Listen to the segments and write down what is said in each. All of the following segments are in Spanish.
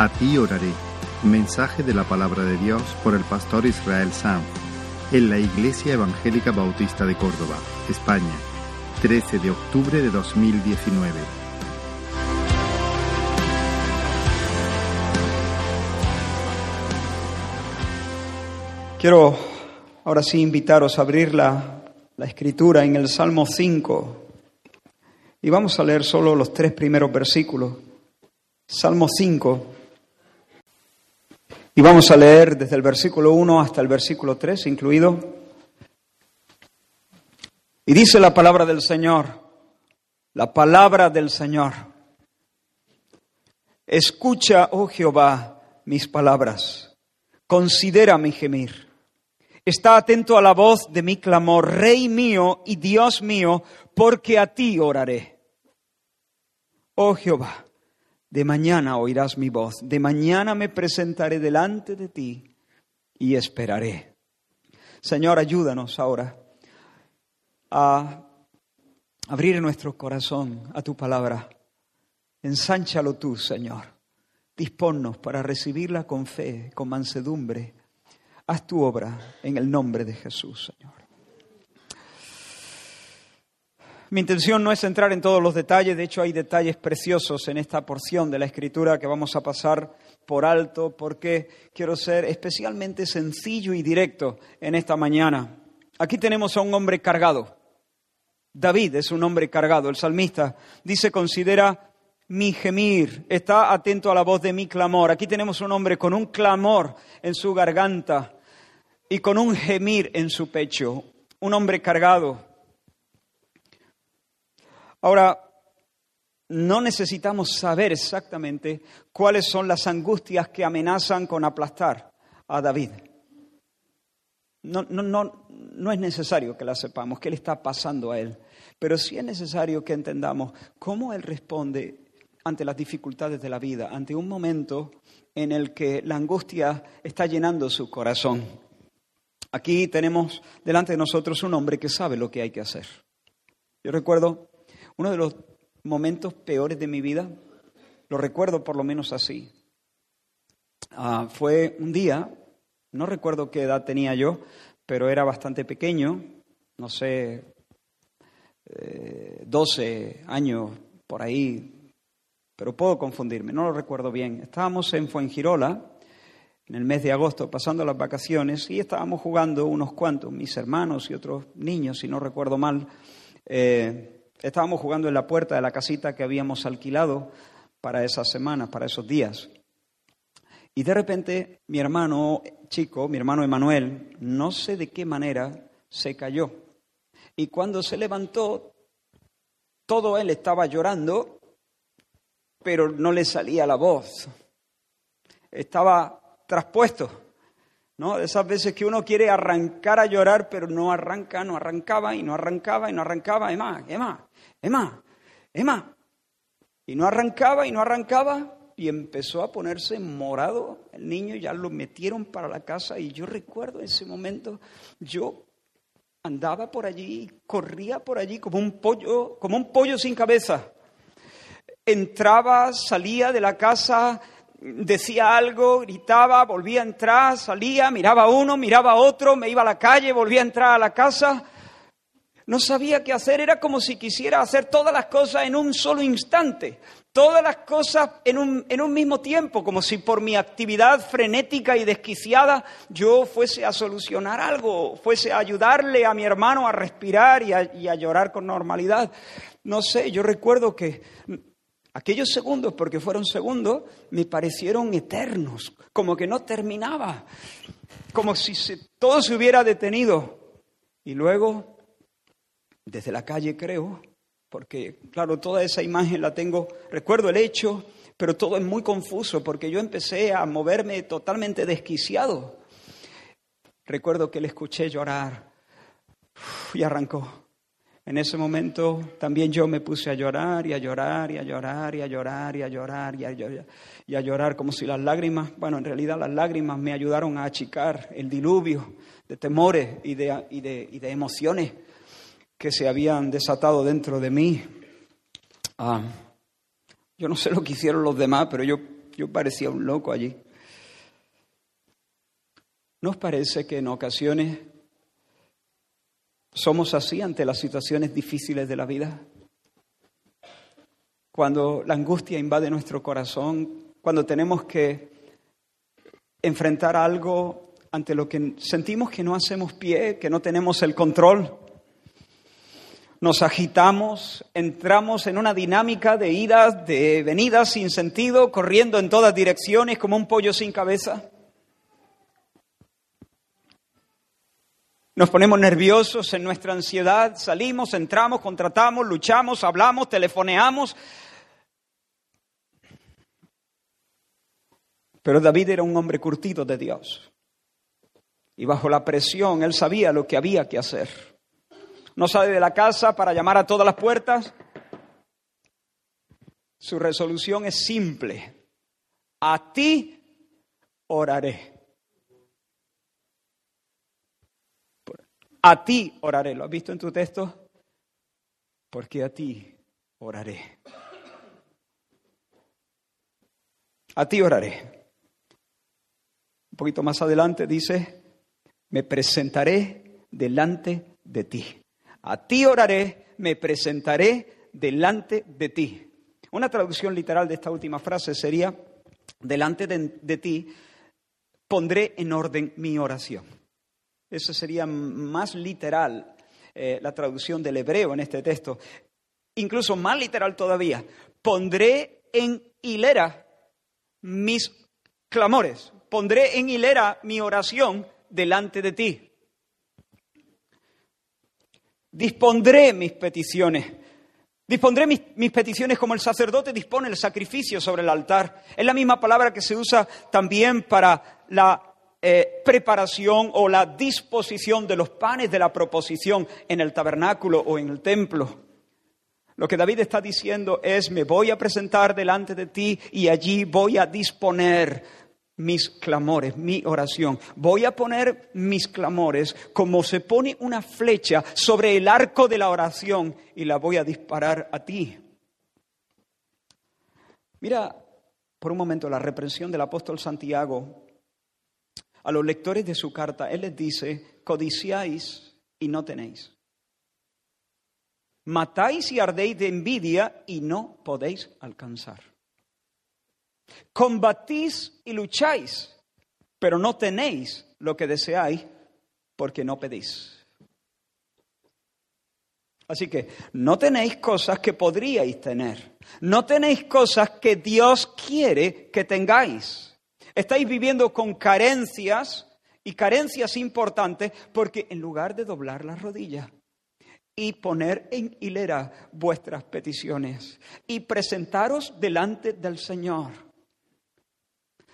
A ti oraré. Mensaje de la palabra de Dios por el pastor Israel Sanz en la Iglesia Evangélica Bautista de Córdoba, España, 13 de octubre de 2019. Quiero ahora sí invitaros a abrir la, la escritura en el Salmo 5 y vamos a leer solo los tres primeros versículos. Salmo 5. Y vamos a leer desde el versículo 1 hasta el versículo 3 incluido. Y dice la palabra del Señor, la palabra del Señor. Escucha, oh Jehová, mis palabras, considera mi gemir. Está atento a la voz de mi clamor, Rey mío y Dios mío, porque a ti oraré. Oh Jehová, de mañana oirás mi voz, de mañana me presentaré delante de ti y esperaré. Señor, ayúdanos ahora a abrir nuestro corazón a tu palabra. Ensánchalo tú, Señor. Disponnos para recibirla con fe, con mansedumbre. Haz tu obra en el nombre de Jesús, Señor. Mi intención no es entrar en todos los detalles, de hecho hay detalles preciosos en esta porción de la escritura que vamos a pasar por alto porque quiero ser especialmente sencillo y directo en esta mañana. Aquí tenemos a un hombre cargado. David es un hombre cargado. El salmista dice, considera mi gemir, está atento a la voz de mi clamor. Aquí tenemos un hombre con un clamor en su garganta y con un gemir en su pecho. Un hombre cargado Ahora, no necesitamos saber exactamente cuáles son las angustias que amenazan con aplastar a David. No, no, no, no es necesario que las sepamos, qué le está pasando a él, pero sí es necesario que entendamos cómo él responde ante las dificultades de la vida, ante un momento en el que la angustia está llenando su corazón. Aquí tenemos delante de nosotros un hombre que sabe lo que hay que hacer. Yo recuerdo uno de los momentos peores de mi vida, lo recuerdo por lo menos así. Ah, fue un día, no recuerdo qué edad tenía yo, pero era bastante pequeño, no sé, 12 eh, años por ahí, pero puedo confundirme, no lo recuerdo bien. Estábamos en Fuengirola en el mes de agosto, pasando las vacaciones, y estábamos jugando unos cuantos, mis hermanos y otros niños, si no recuerdo mal. Eh, Estábamos jugando en la puerta de la casita que habíamos alquilado para esas semanas, para esos días. Y de repente mi hermano chico, mi hermano Emanuel, no sé de qué manera, se cayó. Y cuando se levantó, todo él estaba llorando, pero no le salía la voz. Estaba traspuesto. ¿no? Esas veces que uno quiere arrancar a llorar, pero no arranca, no arrancaba y no arrancaba y no arrancaba, y más, y más. Emma, Emma. Y no arrancaba y no arrancaba y empezó a ponerse morado el niño, ya lo metieron para la casa y yo recuerdo ese momento, yo andaba por allí, corría por allí como un pollo, como un pollo sin cabeza. Entraba, salía de la casa, decía algo, gritaba, volvía a entrar, salía, miraba a uno, miraba a otro, me iba a la calle, volvía a entrar a la casa no sabía qué hacer, era como si quisiera hacer todas las cosas en un solo instante, todas las cosas en un, en un, mismo tiempo, como si por mi actividad frenética y desquiciada yo fuese a solucionar algo, fuese a ayudarle a mi hermano a respirar y a, llorar con normalidad. No sé, yo recuerdo que aquellos segundos, porque fueron segundos, me parecieron eternos, como que no terminaba, como si todo se hubiera detenido. Y luego desde la calle, creo, porque, claro, toda esa imagen la tengo, recuerdo el hecho, pero todo es muy confuso, porque yo empecé a moverme totalmente desquiciado. Recuerdo que le escuché llorar y arrancó. En ese momento también yo me puse a llorar y a llorar y a llorar y a llorar y a llorar y a llorar, como si las lágrimas, bueno, en realidad las lágrimas me ayudaron a achicar el diluvio de temores y de, y de, y de emociones que se habían desatado dentro de mí. Ah, yo no sé lo que hicieron los demás, pero yo, Yo parecía un loco allí. ¿Nos parece que en ocasiones somos así ante las situaciones difíciles de la vida? Cuando la angustia invade nuestro corazón, cuando tenemos que enfrentar algo ante lo que sentimos que no hacemos pie, que no tenemos el control. Nos agitamos, entramos en una dinámica de idas, de venidas sin sentido, corriendo en todas direcciones como un pollo sin cabeza. Nos ponemos nerviosos en nuestra ansiedad, salimos, entramos, contratamos, luchamos, hablamos, telefoneamos. Pero David era un hombre curtido de Dios. Y bajo la presión él sabía lo que había que hacer. No sale de la casa para llamar a todas las puertas. Su resolución es simple. A ti oraré. A ti oraré. ¿Lo has visto en tu texto? Porque a ti oraré. A ti oraré. Un poquito más adelante dice, me presentaré delante de ti. A ti oraré, me presentaré delante de ti. Una traducción literal de esta última frase sería, delante de, ti pondré en orden mi oración. Eso sería más literal eh, la traducción del hebreo en este texto. Incluso más literal todavía, pondré en hilera mis clamores, pondré en hilera mi oración delante de ti. Dispondré mis peticiones. Dispondré mis, peticiones como el sacerdote dispone el sacrificio sobre el altar. Es la misma palabra que se usa también para la eh, preparación o la disposición de los panes de la proposición en el tabernáculo o en el templo. Lo que David está diciendo es, me voy a presentar delante de ti y allí voy a disponer mis clamores, mi oración. Voy a poner mis clamores como se pone una flecha sobre el arco de la oración y la voy a disparar a ti. Mira por un momento la reprensión del apóstol Santiago a los lectores de su carta. Él les dice, codiciáis y no tenéis. Matáis y ardéis de envidia y no podéis alcanzar. Combatís y lucháis, pero no tenéis lo que deseáis porque no pedís. Así que no tenéis cosas que podríais tener. No tenéis cosas que Dios quiere que tengáis. Estáis viviendo con carencias y carencias importantes porque en lugar de doblar las rodillas y poner en hilera vuestras peticiones y presentaros delante del Señor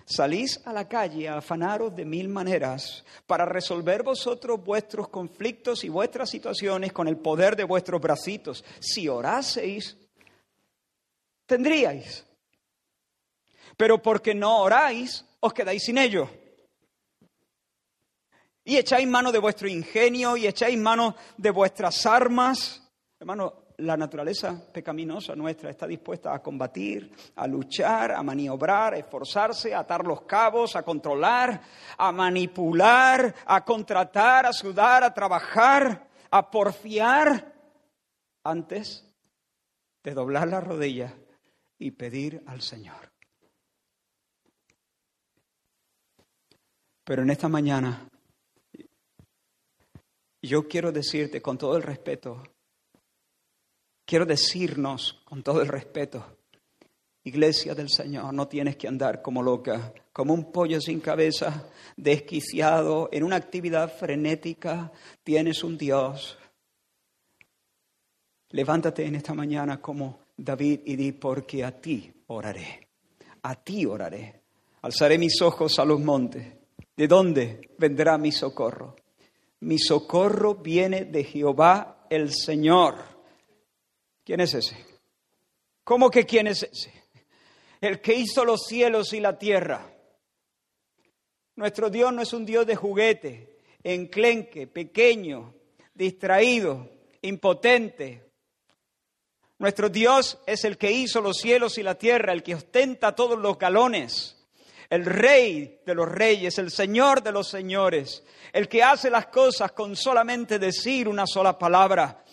Salís a la calle a afanaros de mil maneras para resolver vosotros vuestros conflictos y vuestras situaciones con el poder de vuestros bracitos. Si oraseis, tendríais. Pero porque no oráis, os quedáis sin ello. Y echáis mano de vuestro ingenio y echáis mano de vuestras armas. Hermano, la naturaleza pecaminosa nuestra está dispuesta a combatir, a luchar, a maniobrar, a esforzarse, a atar los cabos, a controlar, a manipular, a contratar, a sudar, a trabajar, a porfiar, antes de doblar la rodilla y pedir al Señor. Pero en esta mañana yo quiero decirte con todo el respeto Quiero decirnos con todo el respeto, Iglesia del Señor, no tienes que andar como loca, como un pollo sin cabeza, desquiciado, en una actividad frenética. Tienes un Dios. Levántate en esta mañana como David y di, porque a ti oraré. A ti oraré. Alzaré mis ojos a los montes. ¿De dónde vendrá mi socorro? Mi socorro viene de Jehová el Señor ¿Quién es ese? ¿Cómo que quién es ese? El que hizo los cielos y la tierra. Nuestro Dios no es un Dios de juguete, enclenque, pequeño, distraído, impotente. Nuestro Dios es el que hizo los cielos y la tierra, el que ostenta todos los galones, el rey de los reyes, el señor de los señores, el que hace las cosas con solamente decir una sola palabra.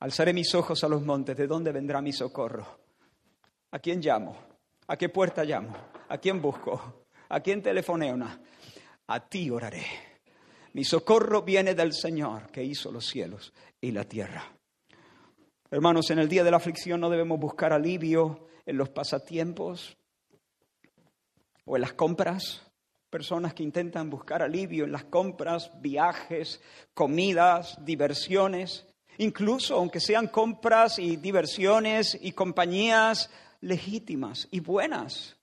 Alzaré mis ojos a los montes, ¿de dónde vendrá mi socorro? ¿A quién llamo? ¿A qué puerta llamo? ¿A quién busco? ¿A quién telefoneo? A ti oraré. Mi socorro viene del Señor que hizo los cielos y la tierra. Hermanos, en el día de la aflicción no debemos buscar alivio en los pasatiempos o en las compras. Personas que intentan buscar alivio en las compras, viajes, comidas, diversiones, incluso aunque sean compras y diversiones y compañías legítimas y buenas.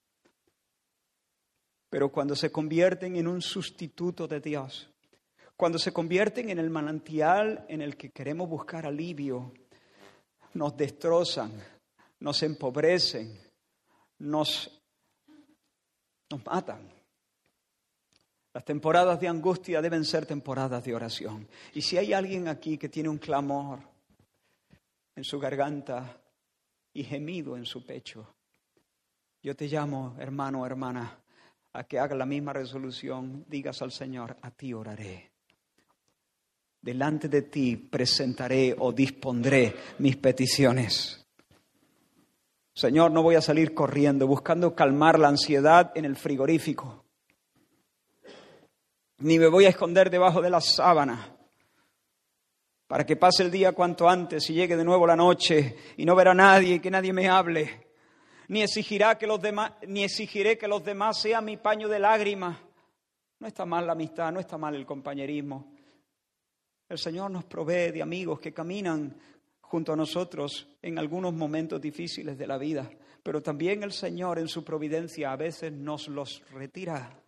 Pero cuando se convierten en un sustituto de Dios, cuando se convierten en el manantial en el que queremos buscar alivio, nos destrozan, nos empobrecen, nos, nos matan. Las temporadas de angustia deben ser temporadas de oración. Y si hay alguien aquí que tiene un clamor en su garganta y gemido en su pecho, yo te llamo, hermano hermana, a que haga la misma resolución, digas al Señor, a ti oraré delante de ti presentaré o dispondré mis peticiones. Señor, no voy a salir corriendo buscando calmar la ansiedad en el frigorífico, ni me voy a esconder debajo de la sábana para que pase el día cuanto antes y llegue de nuevo la noche y no verá nadie y que nadie me hable, ni, exigirá que los demás, ni exigiré que los demás sean mi paño de lágrimas. No está mal la amistad, no está mal el compañerismo. El Señor nos provee de amigos que caminan junto a nosotros en algunos momentos difíciles de la vida, pero también el Señor en su providencia a veces nos los retira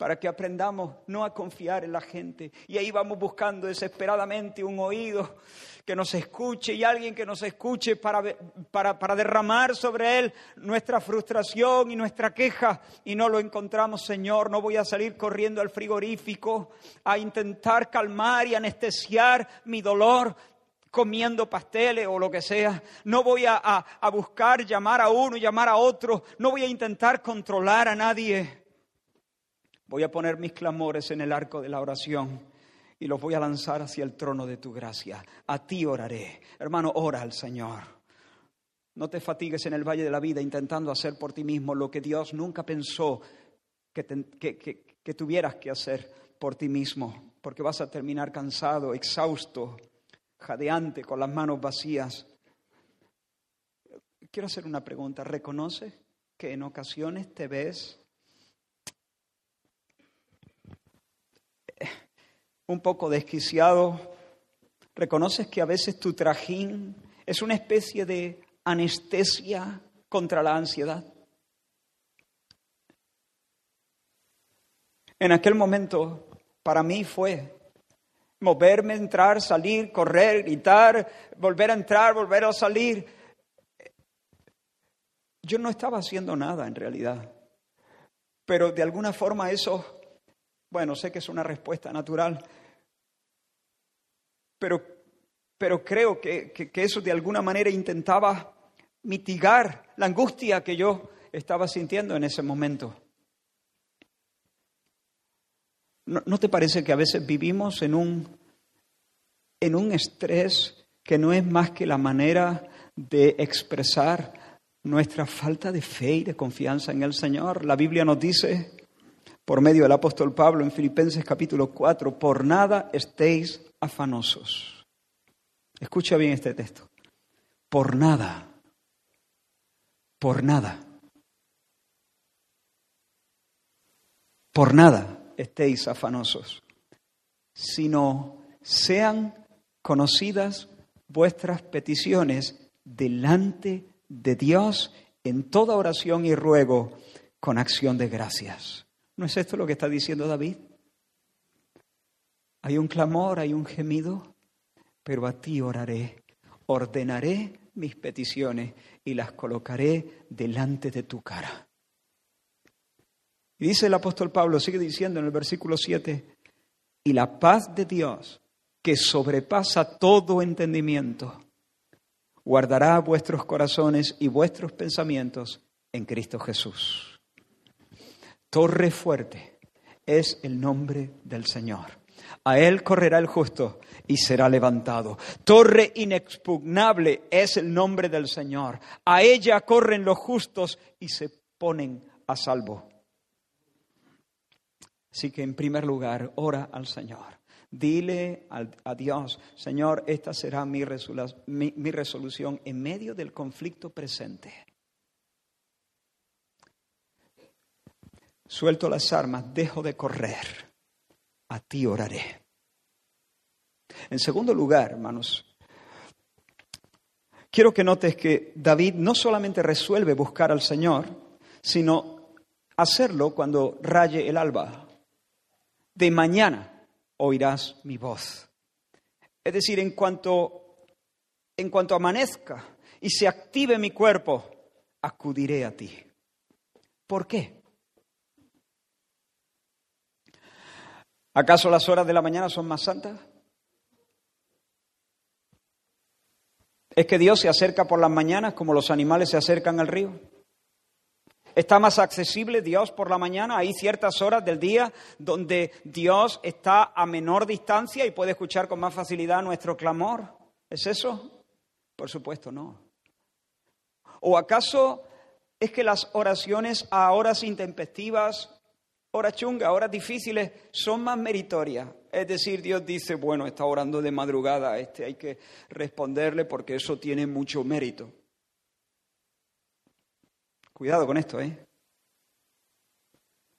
para que aprendamos no a confiar en la gente. Y ahí vamos buscando desesperadamente un oído que nos escuche y alguien que nos escuche para, para, para, derramar sobre él nuestra frustración y nuestra queja. Y no lo encontramos, Señor. No voy a salir corriendo al frigorífico a intentar calmar y anestesiar mi dolor comiendo pasteles o lo que sea. No voy a, a buscar llamar a uno llamar a otro. No voy a intentar controlar a nadie. Voy a poner mis clamores en el arco de la oración y los voy a lanzar hacia el trono de tu gracia. A ti oraré. Hermano, ora al Señor. No te fatigues en el valle de la vida intentando hacer por ti mismo lo que Dios nunca pensó que, que tuvieras que hacer por ti mismo, porque vas a terminar cansado, exhausto, jadeante, con las manos vacías. Quiero hacer una pregunta. ¿Reconoce que en ocasiones te ves un poco desquiciado, reconoces que a veces tu trajín es una especie de anestesia contra la ansiedad. En aquel momento, para mí fue moverme, entrar, salir, correr, gritar, volver a entrar, volver a salir. Yo no estaba haciendo nada en realidad, pero de alguna forma eso, bueno, sé que es una respuesta natural, pero, pero creo que, que, eso de alguna manera intentaba mitigar la angustia que yo estaba sintiendo en ese momento. ¿No, ¿No, te parece que a veces vivimos en un, en un estrés que no es más que la manera de expresar nuestra falta de fe y de confianza en el Señor? La Biblia nos dice, por medio del apóstol Pablo en Filipenses capítulo 4, por nada estéis afanosos. Escucha bien este texto. Por nada, por nada, por nada estéis afanosos, sino sean conocidas vuestras peticiones delante de Dios en toda oración y ruego con acción de gracias. ¿No es esto lo que está diciendo David? Hay un clamor, hay un gemido, pero a ti oraré. Ordenaré mis peticiones y las colocaré delante de tu cara. Y dice el apóstol Pablo, sigue diciendo en el versículo 7, y la paz de Dios, que sobrepasa todo entendimiento, guardará vuestros corazones y vuestros pensamientos en Cristo Jesús. Torre fuerte es el nombre del Señor. A él correrá el justo y será levantado. Torre inexpugnable es el nombre del Señor. A ella corren los justos y se ponen a salvo. Así que en primer lugar, ora al Señor. Dile a Dios, Señor, esta será mi, resolución en medio del conflicto presente. Suelto las armas, dejo de correr a ti oraré. En segundo lugar, hermanos, quiero que notes que David no solamente resuelve buscar al Señor, sino hacerlo cuando raye el alba. De mañana oirás mi voz. Es decir, en cuanto, en cuanto amanezca y se active mi cuerpo, acudiré a ti. ¿Por qué? ¿Acaso las horas de la mañana son más santas? ¿Es que Dios se acerca por las mañanas como los animales se acercan al río? ¿Está más accesible Dios por la mañana? Hay ciertas horas del día donde Dios está a menor distancia y puede escuchar con más facilidad nuestro clamor. ¿Es eso? Por supuesto, no. ¿O acaso es que las oraciones a horas intempestivas horas chungas, horas difíciles, son más meritorias. Es decir, Dios dice, bueno, está orando de madrugada, este hay que responderle porque eso tiene mucho mérito. Cuidado con esto, ¿eh?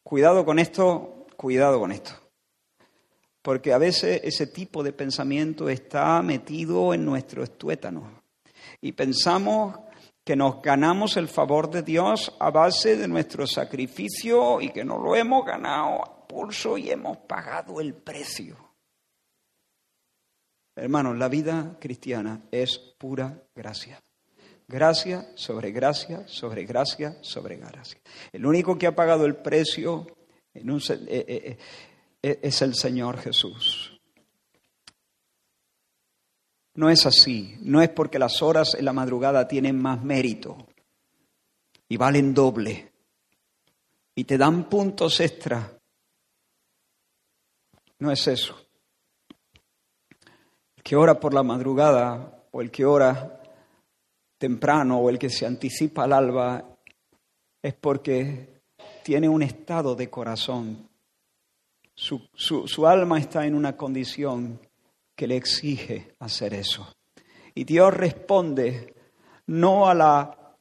Cuidado con esto, cuidado con esto. Porque a veces ese tipo de pensamiento está metido en nuestro estuétano. Y pensamos que nos ganamos el favor de Dios a base de nuestro sacrificio y que no lo hemos ganado a pulso y hemos pagado el precio. Hermanos, la vida cristiana es pura gracia. Gracia sobre gracia, sobre gracia, sobre gracia. El único que ha pagado el precio eh, eh, eh, es el Señor Jesús. No es así. No es porque las horas en la madrugada tienen más mérito y valen doble y te dan puntos extra. No es eso. El que ora por la madrugada o el que ora temprano o el que se anticipa al alba es porque tiene un estado de corazón. Su, su alma está en una condición que le exige hacer eso. Y Dios responde no a la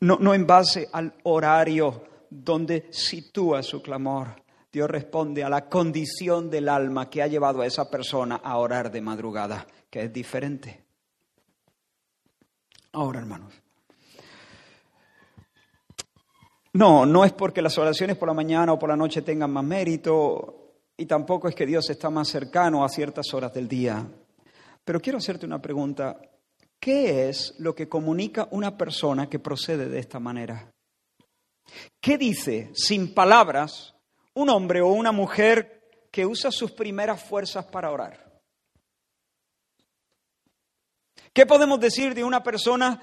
no, no en base al horario donde sitúa su clamor. Dios responde a la condición del alma que ha llevado a esa persona a orar de madrugada, que es diferente. Ahora, hermanos. No, no es porque las oraciones por la mañana o por la noche tengan más mérito, y tampoco es que Dios está más cercano a ciertas horas del día. Pero quiero hacerte una pregunta. ¿Qué es lo que comunica una persona que procede de esta manera? ¿Qué dice, sin palabras, un hombre o una mujer que usa sus primeras fuerzas para orar? ¿Qué podemos decir de una persona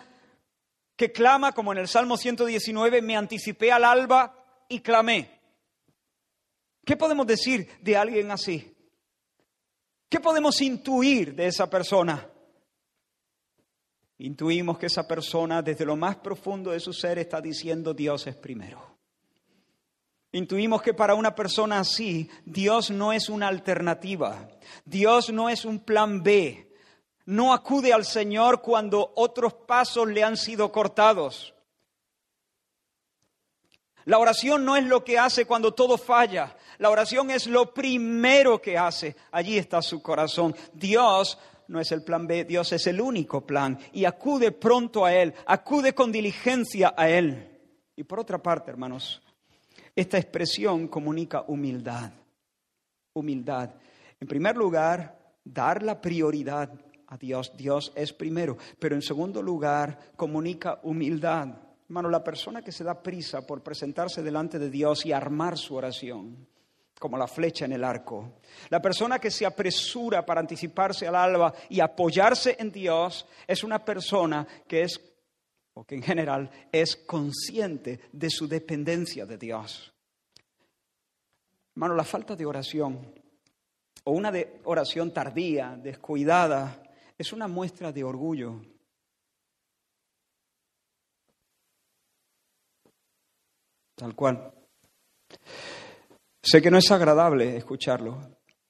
que clama, como en el Salmo 119, me anticipé al alba y clamé? ¿Qué podemos decir de alguien así? ¿Qué podemos intuir de esa persona? Intuimos que esa persona desde lo más profundo de su ser está diciendo Dios es primero. Intuimos que para una persona así Dios no es una alternativa, Dios no es un plan B, no acude al Señor cuando otros pasos le han sido cortados. La oración no es lo que hace cuando todo falla. La oración es lo primero que hace. Allí está su corazón. Dios no es el plan B, Dios es el único plan. Y acude pronto a Él, acude con diligencia a Él. Y por otra parte, hermanos, esta expresión comunica humildad. Humildad. En primer lugar, dar la prioridad a Dios. Dios es primero. Pero en segundo lugar, comunica humildad. Hermano, la persona que se da prisa por presentarse delante de Dios y armar su oración, como la flecha en el arco. La persona que se apresura para anticiparse al alba y apoyarse en Dios es una persona que es, o que en general es consciente de su dependencia de Dios. Hermano, la falta de oración o una de oración tardía, descuidada, es una muestra de orgullo. Tal cual. Sé que no es agradable escucharlo,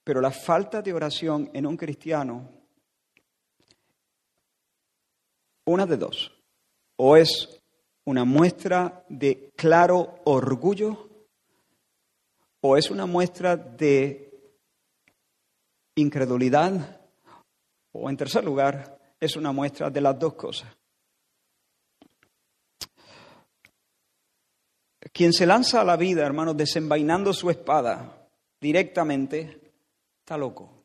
pero la falta de oración en un cristiano, una de dos, o es una muestra de claro orgullo, o es una muestra de incredulidad, o en tercer lugar, es una muestra de las dos cosas. Quien se lanza a la vida, hermanos, desenvainando su espada directamente, está loco.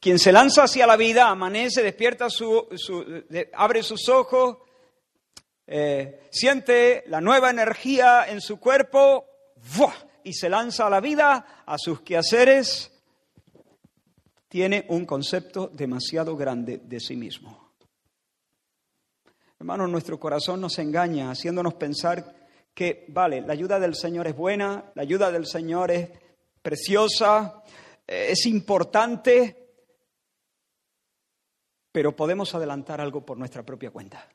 Quien se lanza hacia la vida, amanece, despierta, su, abre sus ojos, eh, siente la nueva energía en su cuerpo y se lanza a la vida, a sus quehaceres, tiene un concepto demasiado grande de sí mismo. Hermanos, nuestro corazón nos engaña haciéndonos pensar que, vale, la ayuda del Señor es buena, la ayuda del Señor es preciosa, eh, es importante, pero podemos adelantar algo por nuestra propia cuenta.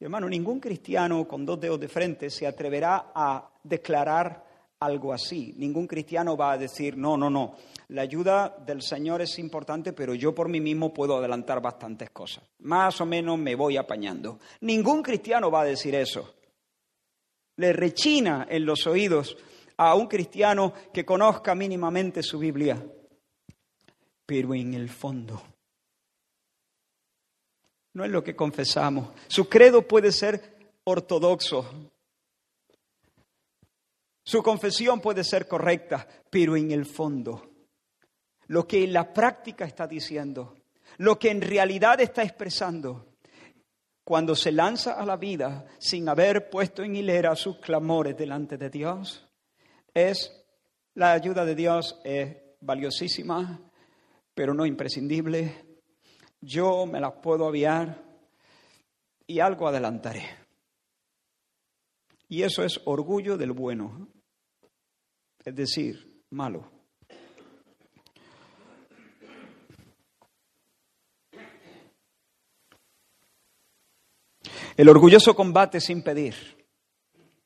hermano, ningún cristiano con dos dedos de frente se atreverá a declarar algo así. Ningún cristiano va a decir, no, no, no, la ayuda del Señor es importante, pero yo por mí mismo puedo adelantar bastantes cosas. Más o menos me voy apañando. Ningún cristiano va a decir eso. Le rechina en los oídos a un cristiano que conozca mínimamente su Biblia. Pero en el fondo, no es lo que confesamos. Su credo puede ser ortodoxo, su confesión puede ser correcta, pero en el fondo, lo que en la práctica está diciendo, lo que en realidad está expresando, cuando se lanza a la vida sin haber puesto en hilera sus clamores delante de Dios, es la ayuda de Dios es valiosísima, pero no imprescindible. Yo me las puedo aviar y algo adelantaré. Y eso es orgullo del bueno, es decir, malo. El orgulloso combate sin pedir,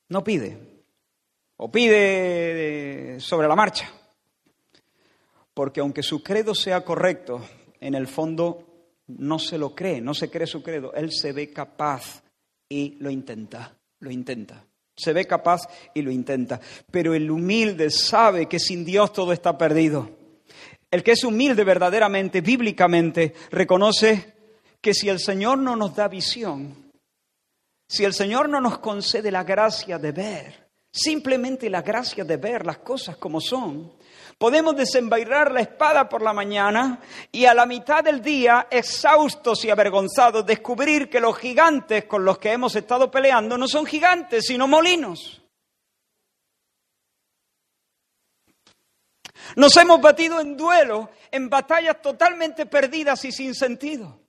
no pide, o pide sobre la marcha, porque aunque su credo sea correcto, en el fondo no se lo cree, no se cree su credo, él se ve capaz y lo intenta, lo intenta. Se ve capaz y lo intenta. Pero el humilde sabe que sin Dios todo está perdido. El que es humilde verdaderamente, bíblicamente, reconoce que si el Señor no nos da visión, si el Señor no nos concede la gracia de ver, simplemente la gracia de ver las cosas como son, Podemos desenvainar la espada por la mañana y a la mitad del día, exhaustos y avergonzados, descubrir que los gigantes con los que hemos estado peleando no son gigantes, sino molinos. Nos hemos batido en duelo, en batallas totalmente perdidas y sin sentido.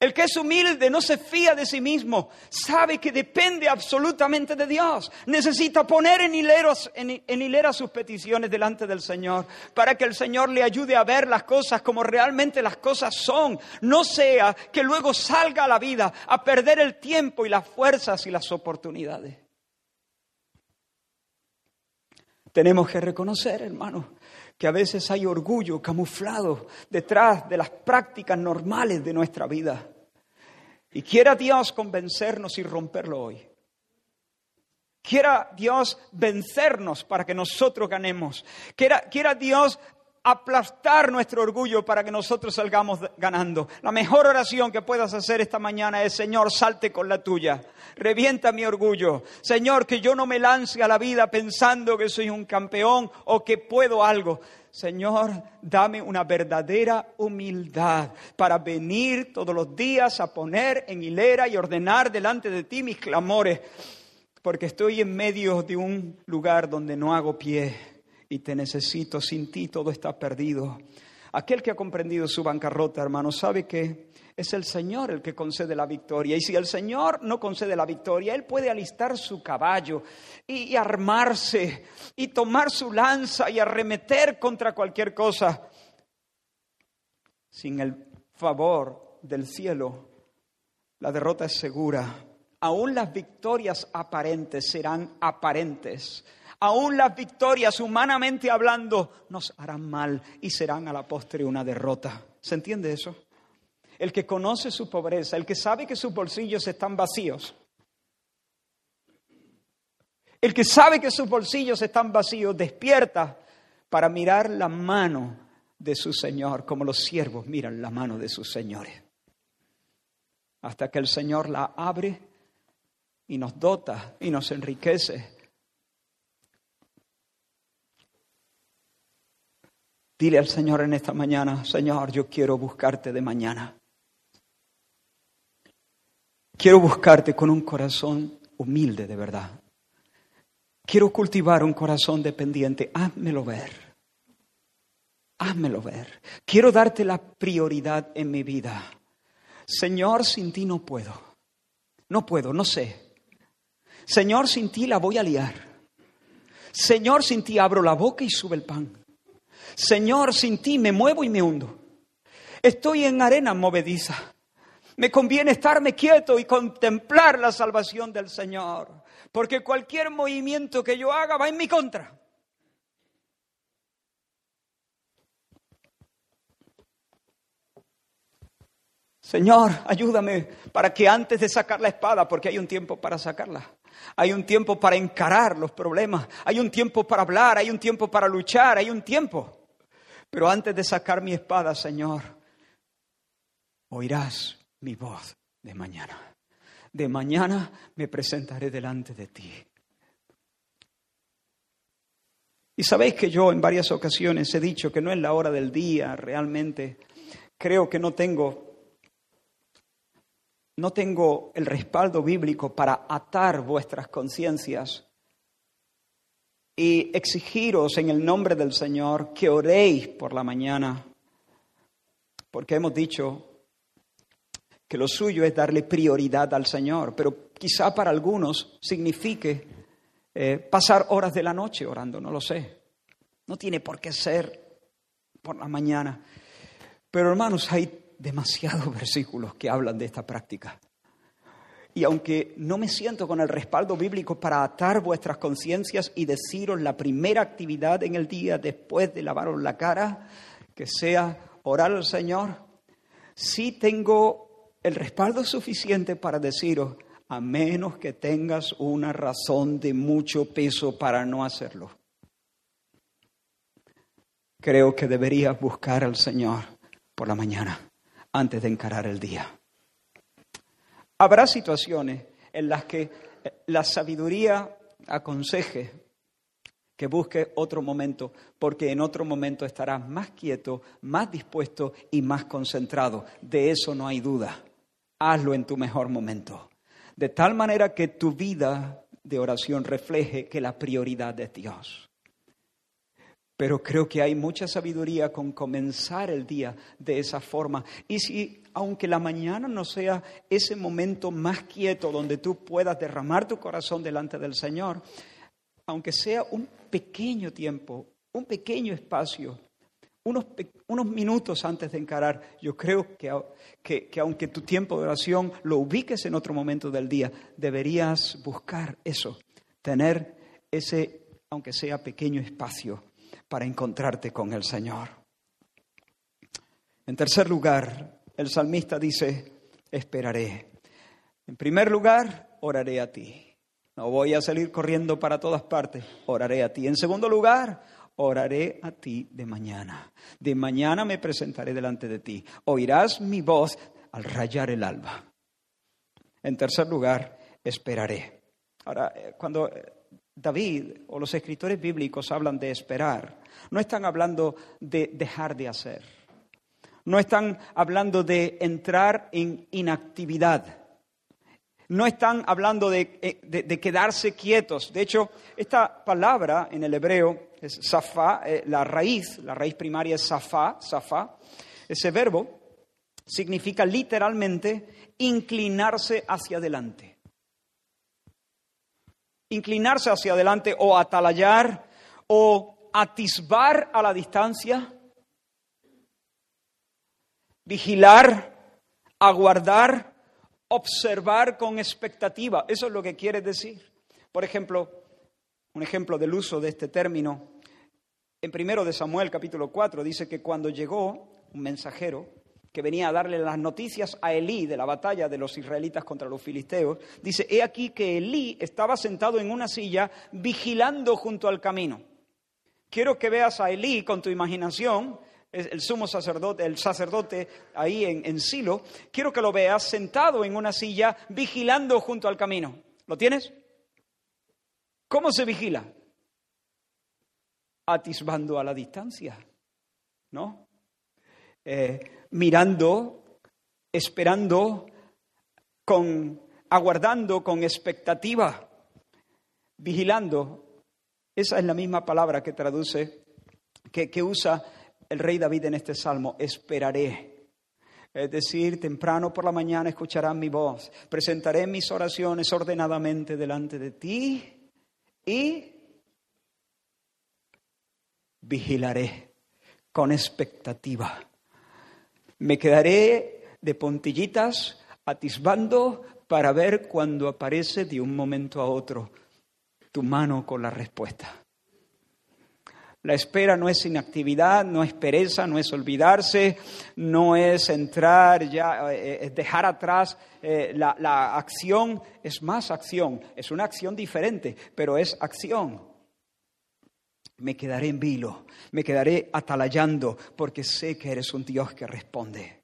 El que es humilde no se fía de sí mismo, sabe que depende absolutamente de Dios. Necesita poner en, en, hilera sus peticiones delante del Señor para que el Señor le ayude a ver las cosas como realmente las cosas son. No sea que luego salga a la vida a perder el tiempo y las fuerzas y las oportunidades. Tenemos que reconocer, hermanos, que a veces hay orgullo camuflado detrás de las prácticas normales de nuestra vida. Y quiera Dios convencernos y romperlo hoy. Quiera Dios vencernos para que nosotros ganemos. Quiera, quiera Dios aplastar nuestro orgullo para que nosotros salgamos ganando. La mejor oración que puedas hacer esta mañana es, Señor, salte con la tuya, revienta mi orgullo. Señor, que yo no me lance a la vida pensando que soy un campeón o que puedo algo. Señor, dame una verdadera humildad para venir todos los días a poner en hilera y ordenar delante de ti mis clamores. porque estoy en medio de un lugar donde no hago pie y te necesito. Sin ti todo está perdido. Aquel que ha comprendido su bancarrota, hermano, sabe que es el Señor el que concede la victoria. Y si el Señor no concede la victoria, Él puede alistar su caballo y, armarse y tomar su lanza y arremeter contra cualquier cosa. Sin el favor del cielo, la derrota es segura. Aún las victorias aparentes serán aparentes. Aún las victorias, humanamente hablando, nos harán mal y serán a la postre una derrota. ¿Se entiende eso? El que conoce su pobreza, el que sabe que sus bolsillos están vacíos, el que sabe que sus bolsillos están vacíos, despierta para mirar la mano de su Señor, como los siervos miran la mano de sus señores. Hasta que el Señor la abre y nos dota y nos enriquece. Dile al Señor en esta mañana, Señor, yo quiero buscarte de mañana. Quiero buscarte con un corazón humilde de verdad. Quiero cultivar un corazón dependiente. Házmelo ver. Házmelo ver. Quiero darte la prioridad en mi vida. Señor, sin ti no puedo. No puedo, no sé. Señor, sin ti la voy a liar. Señor, sin ti abro la boca y sube el pan. Señor, sin ti me muevo y me hundo. Estoy en arena movediza. Me conviene estarme quieto y contemplar la salvación del Señor, porque cualquier movimiento que yo haga va en mi contra. Señor, ayúdame para que antes de sacar la espada, porque hay un tiempo para sacarla, hay un tiempo para encarar los problemas, hay un tiempo para hablar, hay un tiempo para luchar, hay un tiempo. Pero antes de sacar mi espada, Señor, oirás mi voz de mañana. De mañana me presentaré delante de ti. Y sabéis que yo en varias ocasiones he dicho que no es la hora del día, realmente creo que no tengo no tengo el respaldo bíblico para atar vuestras conciencias y exigiros en el nombre del Señor que oréis por la mañana, porque hemos dicho que lo suyo es darle prioridad al Señor, pero quizá para algunos signifique eh, pasar horas de la noche orando, no lo sé. No tiene por qué ser por la mañana. Pero hermanos, hay demasiados versículos que hablan de esta práctica. Y aunque no me siento con el respaldo bíblico para atar vuestras conciencias y deciros la primera actividad en el día después de lavaros la cara, que sea orar al Señor, sí tengo el respaldo suficiente para deciros, a menos que tengas una razón de mucho peso para no hacerlo. Creo que deberías buscar al Señor por la mañana antes de encarar el día. Habrá situaciones en las que la sabiduría aconseje que busque otro momento, porque en otro momento estarás más quieto, más dispuesto y más concentrado. De eso no hay duda. Hazlo en tu mejor momento. De tal manera que tu vida de oración refleje que la prioridad es Dios. Pero creo que hay mucha sabiduría con comenzar el día de esa forma. Y si, aunque la mañana no sea ese momento más quieto donde tú puedas derramar tu corazón delante del Señor, aunque sea un pequeño tiempo, un pequeño espacio, unos, unos minutos antes de encarar, yo creo que, que, que aunque tu tiempo de oración lo ubiques en otro momento del día, deberías buscar eso, tener ese, aunque sea pequeño espacio para encontrarte con el Señor. En tercer lugar, el salmista dice, esperaré. En primer lugar, oraré a ti. No voy a salir corriendo para todas partes, oraré a ti. En segundo lugar, oraré a ti de mañana. De mañana me presentaré delante de ti. Oirás mi voz al rayar el alba. En tercer lugar, esperaré. Ahora, eh, cuando eh, David o los escritores bíblicos hablan de esperar, no están hablando de dejar de hacer, no están hablando de entrar en inactividad. No están hablando de, de, quedarse quietos. De hecho, esta palabra en el hebreo es safá, eh, la raíz, la raíz primaria es safá, safá. Ese verbo significa literalmente inclinarse hacia adelante. Inclinarse hacia adelante o atalayar o atisbar a la distancia, vigilar, aguardar observar con expectativa. Eso es lo que quiere decir. Por ejemplo, un ejemplo del uso de este término. En primero de Samuel capítulo 4 dice que cuando llegó un mensajero que venía a darle las noticias a Elí de la batalla de los israelitas contra los filisteos, dice, he aquí que Elí estaba sentado en una silla vigilando junto al camino. Quiero que veas a Elí con tu imaginación el sumo sacerdote, el sacerdote ahí en, Silo, quiero que lo veas sentado en una silla vigilando junto al camino. ¿Lo tienes? ¿Cómo se vigila? Atisbando a la distancia, ¿no? Eh, mirando, esperando, con, aguardando con expectativa, vigilando. Esa es la misma palabra que traduce, que usa el rey David en este salmo, esperaré. Es decir, temprano por la mañana escucharán mi voz, presentaré mis oraciones ordenadamente delante de ti y vigilaré con expectativa. Me quedaré de puntillitas atisbando para ver cuando aparece de un momento a otro tu mano con la respuesta. La espera no es inactividad, no es pereza, no es olvidarse, no es entrar ya, eh, es dejar atrás eh, la, la acción, es más acción, es una acción diferente, pero es acción. Me quedaré en vilo, me quedaré atalayando, porque sé que eres un Dios que responde.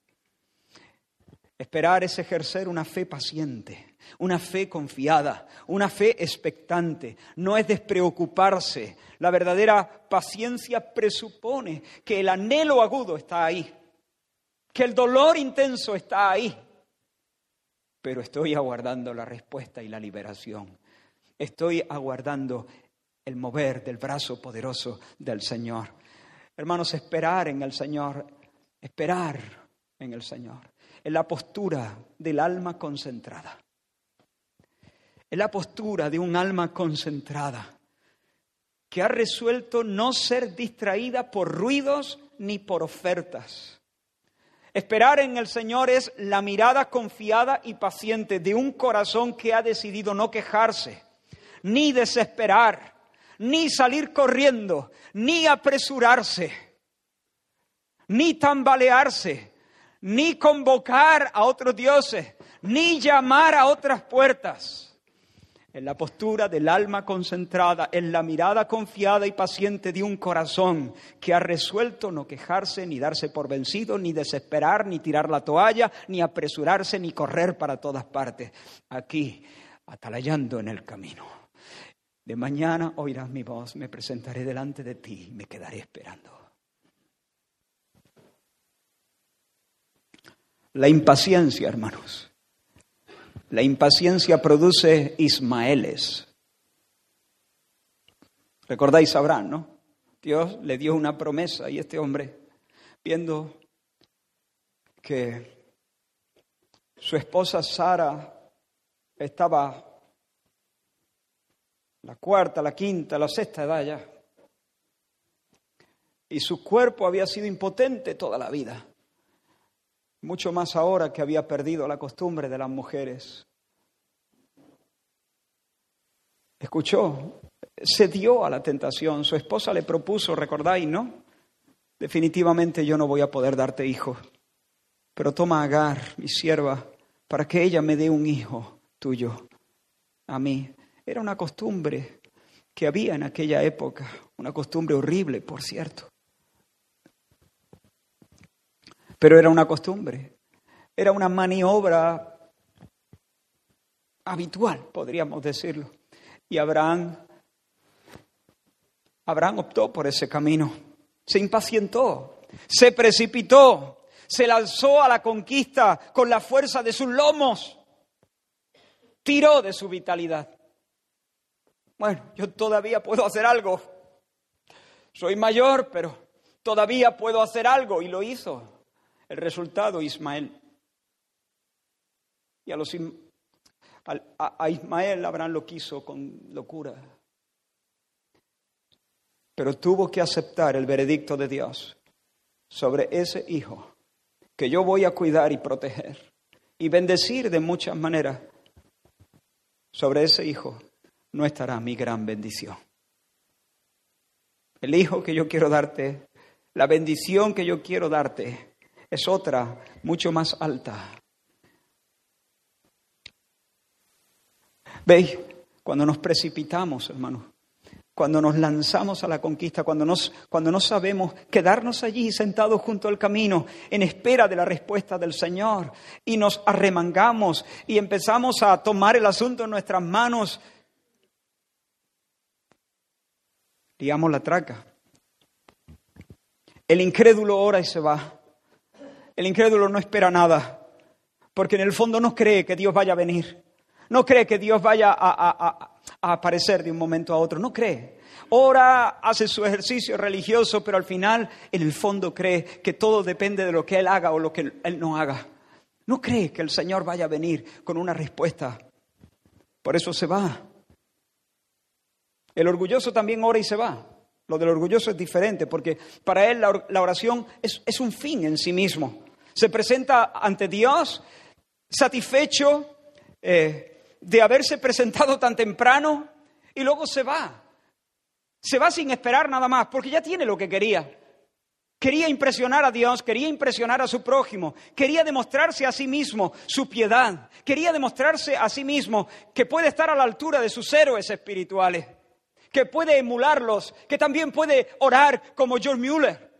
Esperar es ejercer una fe paciente, una fe confiada, una fe expectante. No es despreocuparse, la verdadera paciencia presupone que el anhelo agudo está ahí, que el dolor intenso está ahí, pero estoy aguardando la respuesta y la liberación. Estoy aguardando el mover del brazo poderoso del Señor. Hermanos, esperar en el Señor, esperar en el Señor, en la postura del alma concentrada. En la postura de un alma concentrada que ha resuelto no ser distraída por ruidos ni por ofertas. Esperar en el Señor es la mirada confiada y paciente de un corazón que ha decidido no quejarse, ni desesperar, ni salir corriendo, ni apresurarse, ni tambalearse, ni convocar a otros dioses, ni llamar a otras puertas en la postura del alma concentrada, en la mirada confiada y paciente de un corazón que ha resuelto no quejarse, ni darse por vencido, ni desesperar, ni tirar la toalla, ni apresurarse, ni correr para todas partes. Aquí, atalayando en el camino. De mañana oirás mi voz, me presentaré delante de ti y me quedaré esperando. La impaciencia, hermanos la impaciencia produce Ismaeles. Recordáis Abraham, ¿no? Dios le dio una promesa y este hombre, viendo que su esposa Sara estaba la cuarta, la quinta, la sexta edad ya, y su cuerpo había sido impotente toda la vida mucho más ahora que había perdido la costumbre de las mujeres. Escuchó, se dio a la tentación, su esposa le propuso, recordáis, ¿no? Definitivamente yo no voy a poder darte hijo, pero toma a Agar, mi sierva, para que ella me dé un hijo tuyo a mí. Era una costumbre que había en aquella época, una costumbre horrible, por cierto. Pero era una costumbre, era una maniobra habitual, podríamos decirlo. Y Abraham, Abraham optó por ese camino, se impacientó, se precipitó, se lanzó a la conquista con la fuerza de sus lomos. tiró de su vitalidad. Bueno, yo todavía puedo hacer algo. Soy mayor, pero todavía puedo hacer algo y lo hizo. El resultado, Ismael. Y a, los, a, Ismael Abraham lo quiso con locura. Pero tuvo que aceptar el veredicto de Dios sobre ese hijo que yo voy a cuidar y proteger y bendecir de muchas maneras. Sobre ese hijo no estará mi gran bendición. El hijo que yo quiero darte, la bendición que yo quiero darte, es otra, mucho más alta. ¿Veis? Cuando nos precipitamos, hermanos, cuando nos lanzamos a la conquista, cuando, nos, cuando no sabemos quedarnos allí sentados junto al camino en espera de la respuesta del Señor y nos arremangamos y empezamos a tomar el asunto en nuestras manos, digamos la traca. El incrédulo ora y se va. El incrédulo no espera nada, porque en el fondo no cree que Dios vaya a venir. No cree que Dios vaya a, aparecer de un momento a otro. No cree. Ora, hace su ejercicio religioso, pero al final, en el fondo, cree que todo depende de lo que Él haga o lo que Él no haga. No cree que el Señor vaya a venir con una respuesta. Por eso se va. El orgulloso también ora y se va. Lo del orgulloso es diferente, porque para él la oración es, un fin en sí mismo. Se presenta ante Dios satisfecho, eh, de haberse presentado tan temprano y luego se va. Se va sin esperar nada más, porque ya tiene lo que quería. Quería impresionar a Dios, quería impresionar a su prójimo, quería demostrarse a sí mismo su piedad, quería demostrarse a sí mismo que puede estar a la altura de sus héroes espirituales, que puede emularlos, que también puede orar como George Mueller.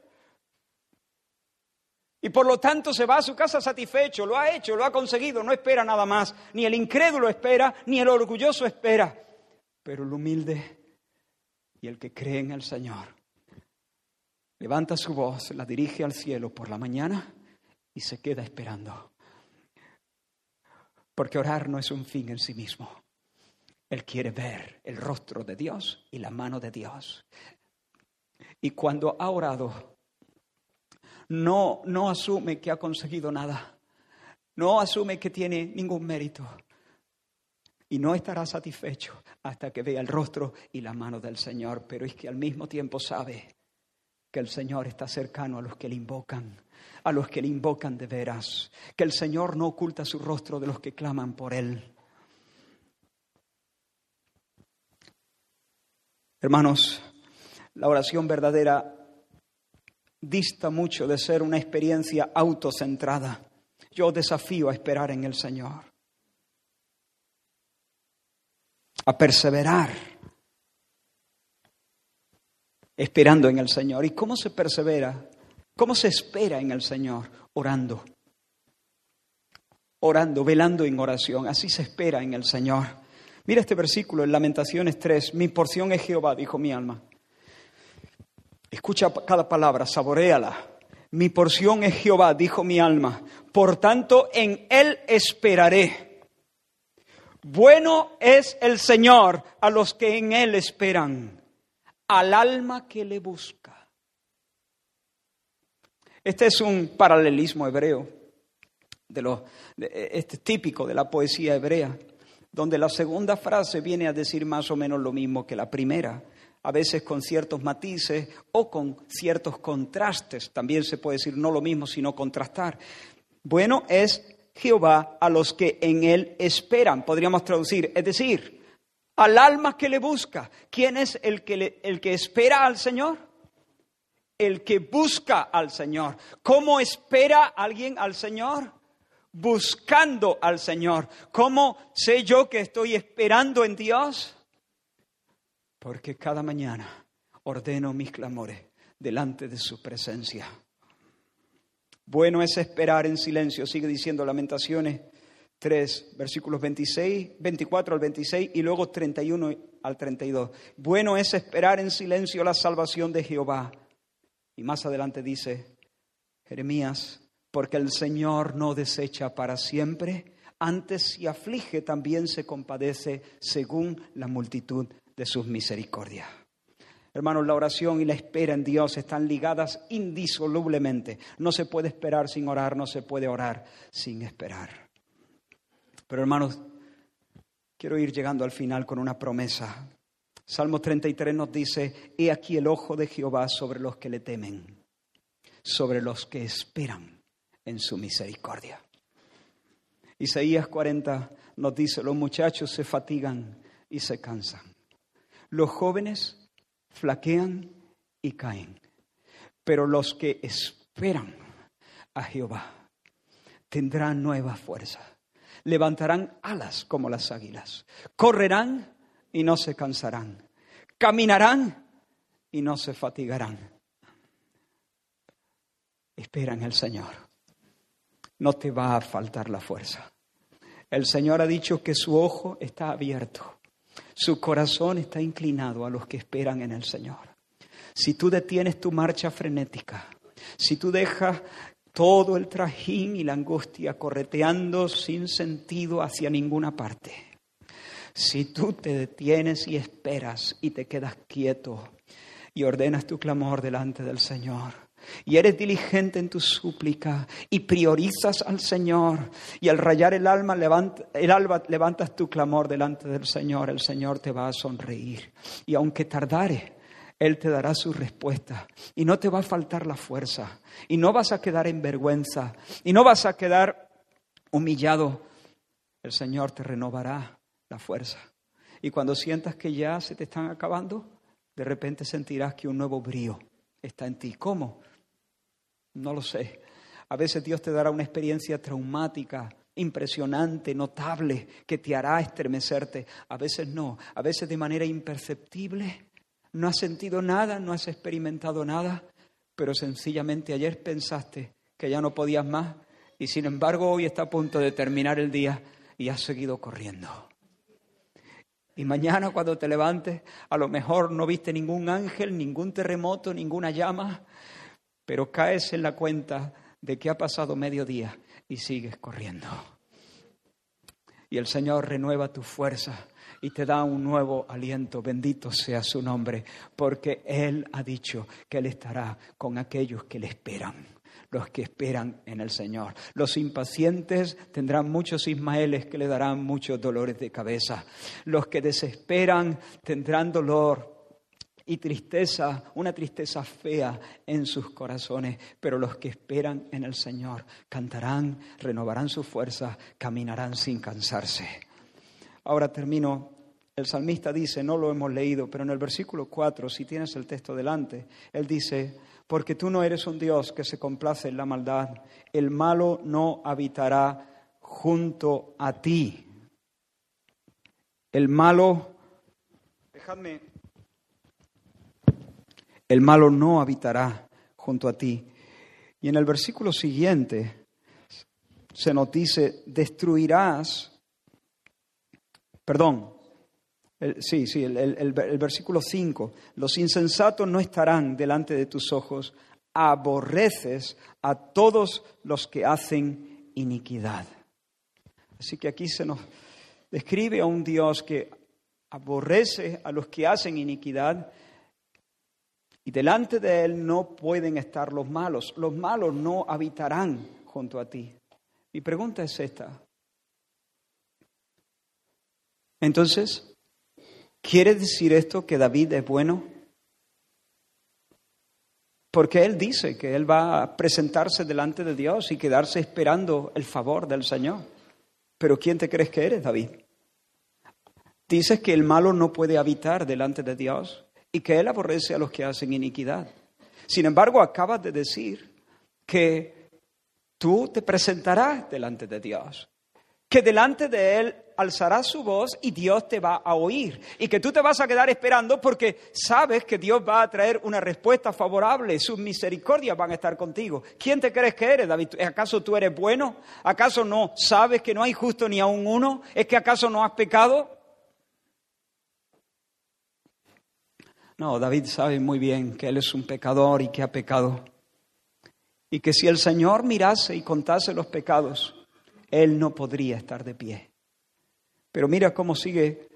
Y por lo tanto se va a su casa satisfecho, lo ha hecho, lo ha conseguido, no espera nada más. Ni el incrédulo espera, ni el orgulloso espera. Pero el humilde y el que cree en el Señor levanta su voz, la dirige al cielo por la mañana y se queda esperando. Porque orar no es un fin en sí mismo. Él quiere ver el rostro de Dios y la mano de Dios. Y cuando ha orado, no, no asume que ha conseguido nada. No asume que tiene ningún mérito. Y no estará satisfecho hasta que vea el rostro y la mano del Señor. Pero es que al mismo tiempo sabe que el Señor está cercano a los que le invocan, a los que le invocan de veras, que el Señor no oculta su rostro de los que claman por Él. Hermanos, la oración verdadera dista mucho de ser una experiencia autocentrada. Yo desafío a esperar en el Señor, a perseverar esperando en el Señor. ¿Y cómo se persevera? ¿Cómo se espera en el Señor? Orando. Orando, velando en oración. Así se espera en el Señor. Mira este versículo en Lamentaciones 3. Mi porción es Jehová, dijo mi alma. Escucha cada palabra, saboreala. Mi porción es Jehová, dijo mi alma. Por tanto, en Él esperaré. Bueno es el Señor a los que en Él esperan, al alma que le busca. Este es un paralelismo hebreo, de este típico de la poesía hebrea, donde la segunda frase viene a decir más o menos lo mismo que la primera a veces con ciertos matices o con ciertos contrastes. También se puede decir no lo mismo, sino contrastar. Bueno es Jehová a los que en él esperan, podríamos traducir, es decir, al alma que le busca. ¿Quién es el que, el que espera al Señor? El que busca al Señor. ¿Cómo espera alguien al Señor? Buscando al Señor. ¿Cómo sé yo que estoy esperando en Dios? porque cada mañana ordeno mis clamores delante de su presencia. Bueno es esperar en silencio, sigue diciendo Lamentaciones 3, versículos 26, 24 al 26 y luego 31 al 32. Bueno es esperar en silencio la salvación de Jehová. Y más adelante dice Jeremías, porque el Señor no desecha para siempre Antes si aflige, también se compadece según la multitud de sus misericordias. Hermanos, la oración y la espera en Dios están ligadas indisolublemente. No se puede esperar sin orar, no se puede orar sin esperar. Pero hermanos, quiero ir llegando al final con una promesa. Salmo 33 nos dice, he aquí el ojo de Jehová sobre los que le temen, sobre los que esperan en su misericordia. Isaías 40 nos dice, los muchachos se fatigan y se cansan. Los jóvenes flaquean y caen. Pero los que esperan a Jehová tendrán nueva fuerza. Levantarán alas como las águilas. Correrán y no se cansarán. Caminarán y no se fatigarán. Espera en el Señor. No te va a faltar la fuerza. El Señor ha dicho que su ojo está abierto su corazón está inclinado a los que esperan en el Señor. Si tú detienes tu marcha frenética, si tú dejas todo el trajín y la angustia correteando sin sentido hacia ninguna parte, si tú te detienes y esperas y te quedas quieto y ordenas tu clamor delante del Señor, y eres diligente en tu súplica y priorizas al Señor y al rayar el alma el alba levantas tu clamor delante del Señor, el Señor te va a sonreír y aunque tardare él te dará su respuesta y no te va a faltar la fuerza y no vas a quedar en vergüenza y no vas a quedar humillado. El Señor te renovará la fuerza. Y cuando sientas que ya se te están acabando, de repente sentirás que un nuevo brío está en ti. ¿Cómo? No lo sé. A veces Dios te dará una experiencia traumática, impresionante, notable, que te hará estremecerte. A veces no. A veces de manera imperceptible. No has sentido nada, no has experimentado nada, pero sencillamente ayer pensaste que ya no podías más y sin embargo hoy está a punto de terminar el día y has seguido corriendo. Y mañana cuando te levantes, a lo mejor no viste ningún ángel, ningún terremoto, ninguna llama, pero caes en la cuenta de que ha pasado medio día y sigues corriendo. Y el Señor renueva tu fuerza y te da un nuevo aliento. Bendito sea su nombre, porque Él ha dicho que Él estará con aquellos que le esperan, los que esperan en el Señor. Los impacientes tendrán muchos Ismaeles que le darán muchos dolores de cabeza. Los que desesperan tendrán dolor y tristeza, una tristeza fea en sus corazones, pero los que esperan en el Señor cantarán, renovarán su fuerza, caminarán sin cansarse. Ahora termino. El salmista dice, no lo hemos leído, pero en el versículo 4, si tienes el texto delante, él dice, porque tú no eres un Dios que se complace en la maldad, el malo no habitará junto a ti. El malo, dejadme el malo no habitará junto a ti. Y en el versículo siguiente se nos dice, destruirás, perdón, sí, sí, el, el versículo 5, los insensatos no estarán delante de tus ojos, aborreces a todos los que hacen iniquidad. Así que aquí se nos describe a un Dios que aborrece a los que hacen iniquidad y delante de Él no pueden estar los malos. Los malos no habitarán junto a ti. Mi pregunta es esta. Entonces, ¿quiere decir esto que David es bueno? Porque él dice que él va a presentarse delante de Dios y quedarse esperando el favor del Señor. Pero ¿quién te crees que eres, David? Dices que el malo no puede habitar delante de Dios y que Él aborrece a los que hacen iniquidad. Sin embargo, acabas de decir que tú te presentarás delante de Dios, que delante de Él alzarás su voz y Dios te va a oír, y que tú te vas a quedar esperando porque sabes que Dios va a traer una respuesta favorable, sus misericordias van a estar contigo. ¿Quién te crees que eres, David? ¿Acaso tú eres bueno? ¿Acaso no sabes que no hay justo ni aun uno? ¿Es que acaso no has pecado? No, David sabe muy bien que él es un pecador y que ha pecado. Y que si el Señor mirase y contase los pecados, él no podría estar de pie. Pero mira cómo sigue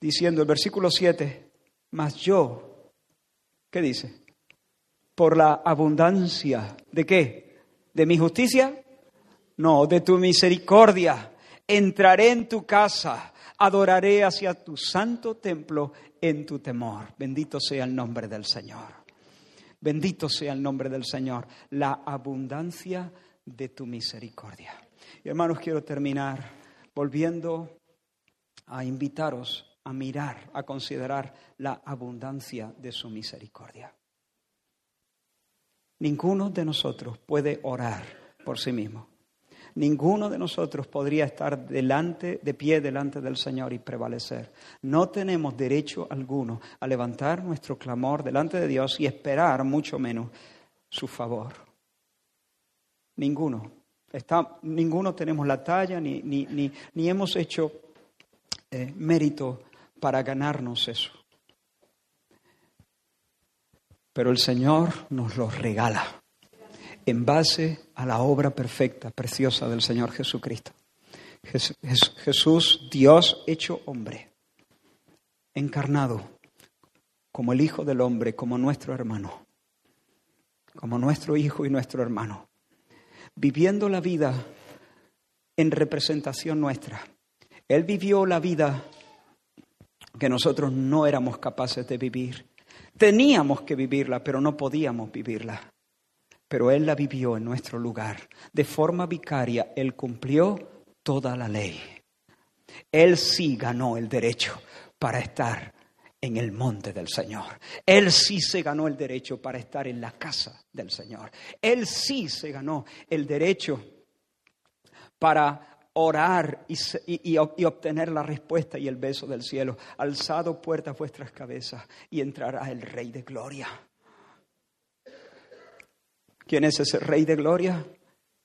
diciendo el versículo 7, mas yo, ¿qué dice? Por la abundancia de qué? ¿De mi justicia? No, de tu misericordia. Entraré en tu casa, adoraré hacia tu santo templo en tu temor. Bendito sea el nombre del Señor. Bendito sea el nombre del Señor. La abundancia de tu misericordia. Y hermanos, quiero terminar volviendo a invitaros a mirar, a considerar la abundancia de su misericordia. Ninguno de nosotros puede orar por sí mismo. Ninguno de nosotros podría estar delante, de pie delante del Señor y prevalecer. No tenemos derecho alguno a levantar nuestro clamor delante de Dios y esperar mucho menos su favor. Ninguno. Está, ninguno tenemos la talla ni, ni, ni, hemos hecho eh, mérito para ganarnos eso. Pero el Señor nos lo regala en base a la obra perfecta, preciosa del Señor Jesucristo. Jesús, Dios hecho hombre, encarnado como el Hijo del Hombre, como nuestro hermano, como nuestro Hijo y nuestro hermano, viviendo la vida en representación nuestra. Él vivió la vida que nosotros no éramos capaces de vivir. Teníamos que vivirla, pero no podíamos vivirla pero Él la vivió en nuestro lugar. De forma vicaria, Él cumplió toda la ley. Él sí ganó el derecho para estar en el monte del Señor. Él sí se ganó el derecho para estar en la casa del Señor. Él sí se ganó el derecho para orar y, obtener la respuesta y el beso del cielo. Alzado puertas vuestras cabezas y entrará el Rey de Gloria. ¿Quién es ese Rey de Gloria?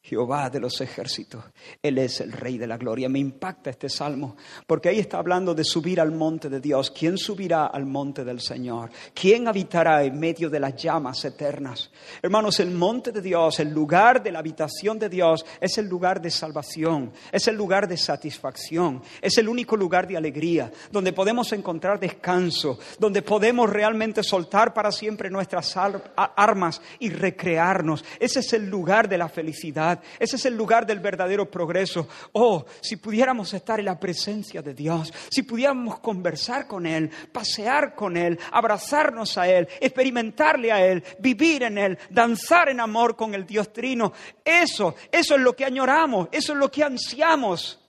Jehová de los ejércitos. Él es el Rey de la Gloria. Me impacta este salmo, porque ahí está hablando de subir al monte de Dios. ¿Quién subirá al monte del Señor? ¿Quién habitará en medio de las llamas eternas? Hermanos, el monte de Dios, el lugar de la habitación de Dios, es el lugar de salvación, es el lugar de satisfacción, es el único lugar de alegría, donde podemos encontrar descanso, donde podemos realmente soltar para siempre nuestras armas y recrearnos. Ese es el lugar de la felicidad ese es el lugar del verdadero progreso. Oh, si pudiéramos estar en la presencia de Dios, si pudiéramos conversar con Él, pasear con Él, abrazarnos a Él, experimentarle a Él, vivir en Él, danzar en amor con el Dios Trino. Eso, eso es lo que añoramos, eso es lo que ansiamos.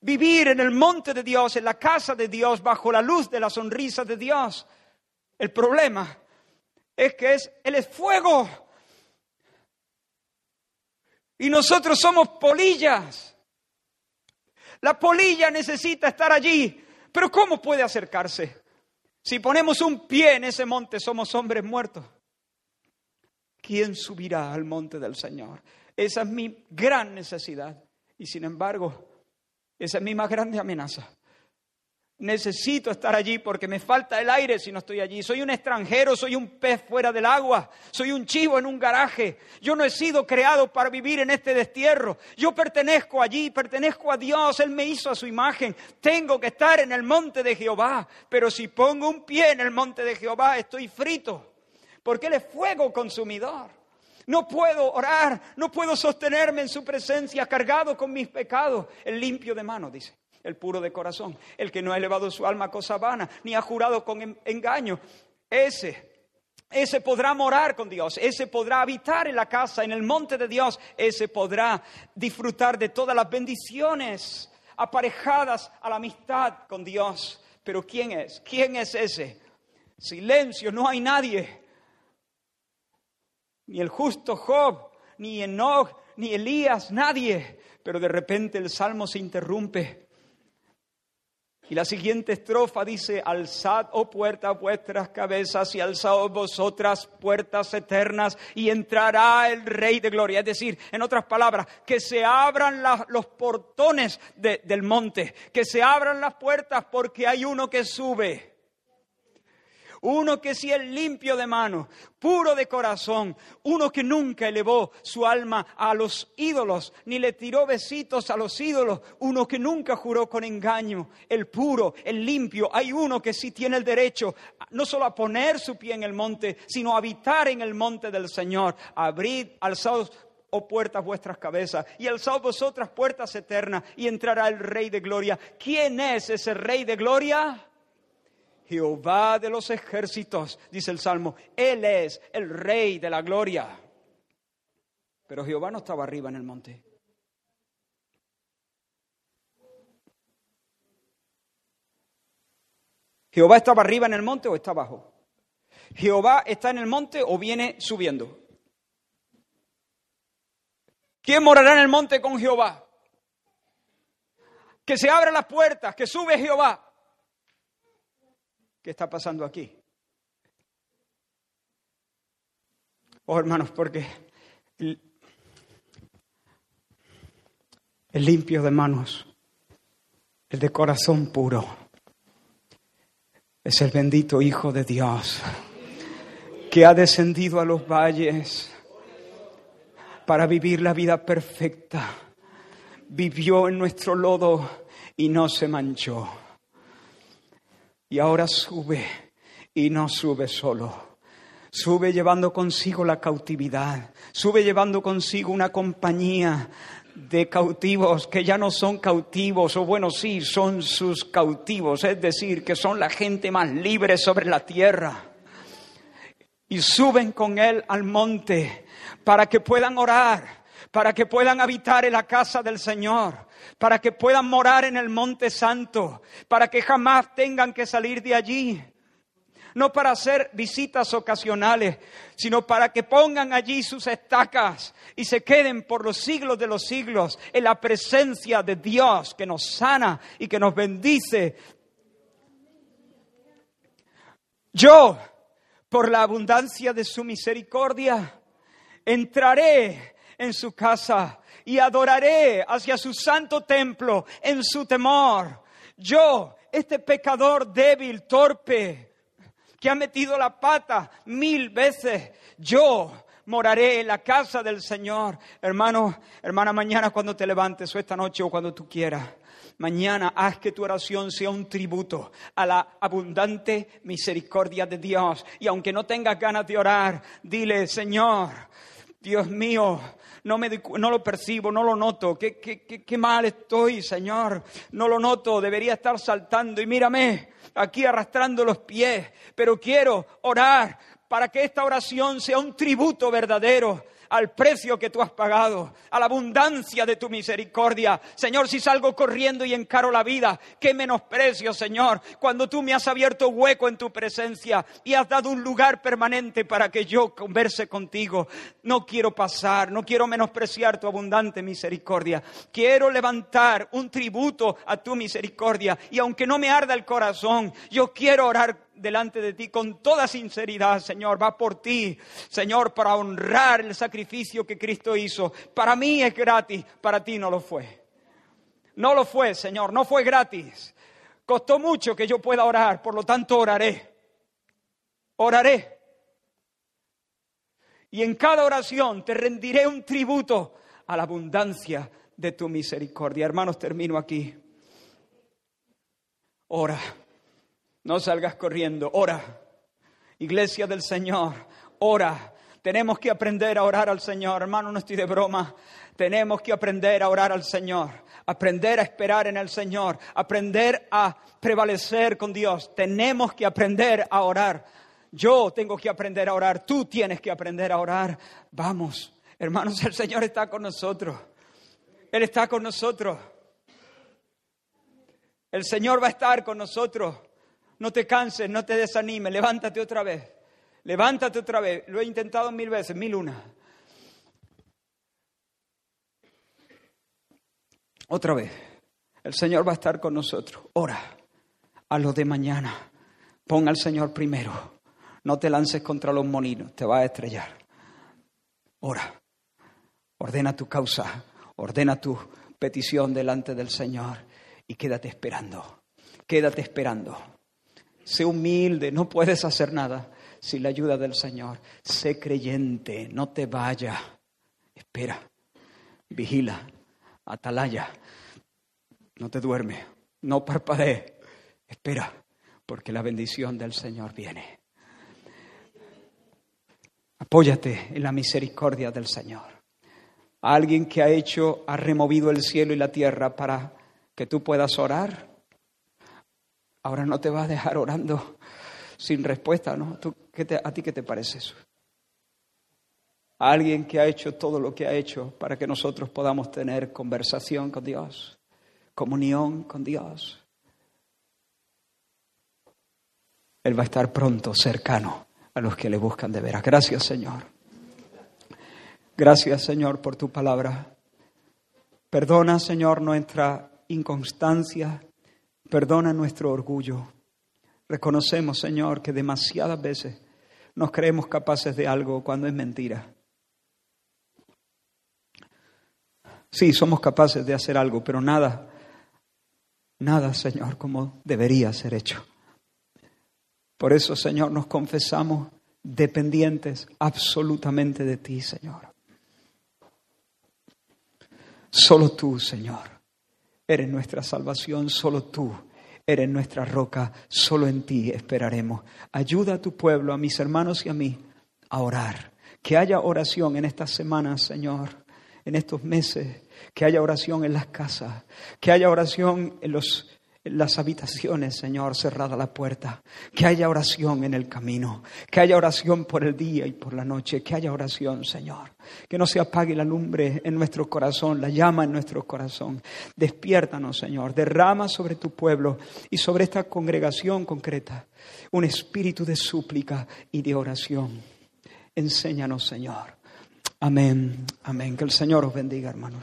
Vivir en el monte de Dios, en la casa de Dios, bajo la luz de la sonrisa de Dios. El problema es que es, Él es fuego. Y nosotros somos polillas. La polilla necesita estar allí. Pero ¿cómo puede acercarse? Si ponemos un pie en ese monte, somos hombres muertos. ¿Quién subirá al monte del Señor? Esa es mi gran necesidad. Y sin embargo, esa es mi más grande amenaza. Necesito estar allí porque me falta el aire si no estoy allí. Soy un extranjero, soy un pez fuera del agua, soy un chivo en un garaje. Yo no he sido creado para vivir en este destierro. Yo pertenezco allí, pertenezco a Dios, Él me hizo a su imagen. Tengo que estar en el monte de Jehová, pero si pongo un pie en el monte de Jehová estoy frito, porque Él es fuego consumidor. No puedo orar, no puedo sostenerme en su presencia cargado con mis pecados. El limpio de mano, dice el puro de corazón, el que no ha elevado su alma a cosa vana, ni ha jurado con engaño. Ese, ese podrá morar con Dios, ese podrá habitar en la casa, en el monte de Dios, ese podrá disfrutar de todas las bendiciones aparejadas a la amistad con Dios. Pero ¿quién es? ¿Quién es ese? Silencio, no hay nadie. Ni el justo Job, ni Enoch, ni Elías, nadie. Pero de repente el salmo se interrumpe y la siguiente estrofa dice, alzad, oh puertas, vuestras cabezas y alzad vosotras puertas eternas y entrará el Rey de Gloria. Es decir, en otras palabras, que se abran los portones del monte, que se abran las puertas porque hay uno que sube. Uno que sí es limpio de mano, puro de corazón, uno que nunca elevó su alma a los ídolos, ni le tiró besitos a los ídolos, uno que nunca juró con engaño, el puro, el limpio. Hay uno que sí tiene el derecho no solo a poner su pie en el monte, sino a habitar en el monte del Señor. Abrid, alzados oh puertas vuestras cabezas, y alzaos vosotras puertas eternas, y entrará el Rey de Gloria. ¿Quién es ese Rey de Gloria? Jehová de los ejércitos, dice el Salmo. Él es el Rey de la Gloria. Pero Jehová no estaba arriba en el monte. ¿Jehová estaba arriba en el monte o está abajo? ¿Jehová está en el monte o viene subiendo? ¿Quién morará en el monte con Jehová? Que se abran las puertas, que sube Jehová. ¿Qué está pasando aquí? Oh, hermanos, porque el, limpio de manos, el de corazón puro, es el bendito Hijo de Dios que ha descendido a los valles para vivir la vida perfecta. Vivió en nuestro lodo y no se manchó. Y ahora sube y no sube solo. Sube llevando consigo la cautividad. Sube llevando consigo una compañía de cautivos que ya no son cautivos, o bueno, sí, son sus cautivos, es decir, que son la gente más libre sobre la tierra. Y suben con él al monte para que puedan orar, para que puedan habitar en la casa del Señor, para que puedan morar en el monte santo, para que jamás tengan que salir de allí. No para hacer visitas ocasionales, sino para que pongan allí sus estacas y se queden por los siglos de los siglos en la presencia de Dios que nos sana y que nos bendice. Yo, por la abundancia de su misericordia, entraré en su casa y adoraré hacia su santo templo en su temor. Yo, este pecador débil, torpe, que ha metido la pata mil veces, yo moraré en la casa del Señor. Hermano, hermana, mañana cuando te levantes o esta noche o cuando tú quieras, mañana haz que tu oración sea un tributo a la abundante misericordia de Dios. Y aunque no tengas ganas de orar, dile, Señor, Dios mío, no, me, no lo percibo, no lo noto. ¿Qué, qué, qué, qué mal estoy, Señor. No lo noto, debería estar saltando. Y mírame, aquí arrastrando los pies. Pero quiero orar para que esta oración sea un tributo verdadero al precio que tú has pagado, a la abundancia de tu misericordia. Señor, si salgo corriendo y encaro la vida, qué menosprecio, Señor, cuando tú me has abierto hueco en tu presencia y has dado un lugar permanente para que yo converse contigo. No quiero pasar, no quiero menospreciar tu abundante misericordia. Quiero levantar un tributo a tu misericordia y aunque no me arda el corazón, yo quiero orar delante de ti con toda sinceridad, Señor, va por ti, Señor, para honrar el sacrificio que Cristo hizo. Para mí es gratis, para ti no lo fue. No lo fue, Señor, no fue gratis. Costó mucho que yo pueda orar, por lo tanto oraré. Oraré. Y en cada oración te rendiré un tributo a la abundancia de tu misericordia. Hermanos, termino aquí. Ora. No salgas corriendo, ora. Iglesia del Señor, ora. Tenemos que aprender a orar al Señor. Hermano, no estoy de broma. Tenemos que aprender a orar al Señor, aprender a esperar en el Señor, aprender a prevalecer con Dios. Tenemos que aprender a orar. Yo tengo que aprender a orar, tú tienes que aprender a orar. Vamos, hermanos, el Señor está con nosotros. Él está con nosotros. El Señor va a estar con nosotros. No te canses, no te desanimes, levántate otra vez. Levántate otra vez. Lo he intentado mil veces, mil una. Otra vez. El Señor va a estar con nosotros. Ora a lo de mañana. Pon al Señor primero. No te lances contra los molinos, te vas a estrellar. Ora. Ordena tu causa. Ordena tu petición delante del Señor y quédate esperando. Quédate esperando Sé humilde, no puedes hacer nada sin la ayuda del Señor. Sé creyente, no te vaya. Espera, vigila, atalaya. No te duerme, no parpadee. Espera, porque la bendición del Señor viene. Apóyate en la misericordia del Señor. Alguien que ha hecho, ha removido el cielo y la tierra para que tú puedas orar. Ahora no te va a dejar orando sin respuesta, ¿no? ¿A ti qué te parece eso? Alguien que ha hecho todo lo que ha hecho para que nosotros podamos tener conversación con Dios, comunión con Dios. Él va a estar pronto cercano a los que le buscan de veras. Gracias, Señor. Gracias, Señor, por tu palabra. Perdona, Señor, nuestra inconstancia. Perdona nuestro orgullo. Reconocemos, Señor, que demasiadas veces nos creemos capaces de algo cuando es mentira. Sí, somos capaces de hacer algo, pero nada, nada, Señor, como debería ser hecho. Por eso, Señor, nos confesamos dependientes absolutamente de ti, Señor. Solo tú, Señor, eres nuestra salvación, solo tú eres nuestra roca, solo en ti esperaremos. Ayuda a tu pueblo, a mis hermanos y a mí, a orar. Que haya oración en estas semanas, Señor, en estos meses, que haya oración en las casas, que haya oración en los las habitaciones, Señor, cerrada la puerta. Que haya oración en el camino. Que haya oración por el día y por la noche. Que haya oración, Señor. Que no se apague la lumbre en nuestro corazón, la llama en nuestro corazón. Despiértanos, Señor. Derrama sobre tu pueblo y sobre esta congregación concreta un espíritu de súplica y de oración. Enséñanos, Señor. Amén. Amén. Que el Señor os bendiga, hermanos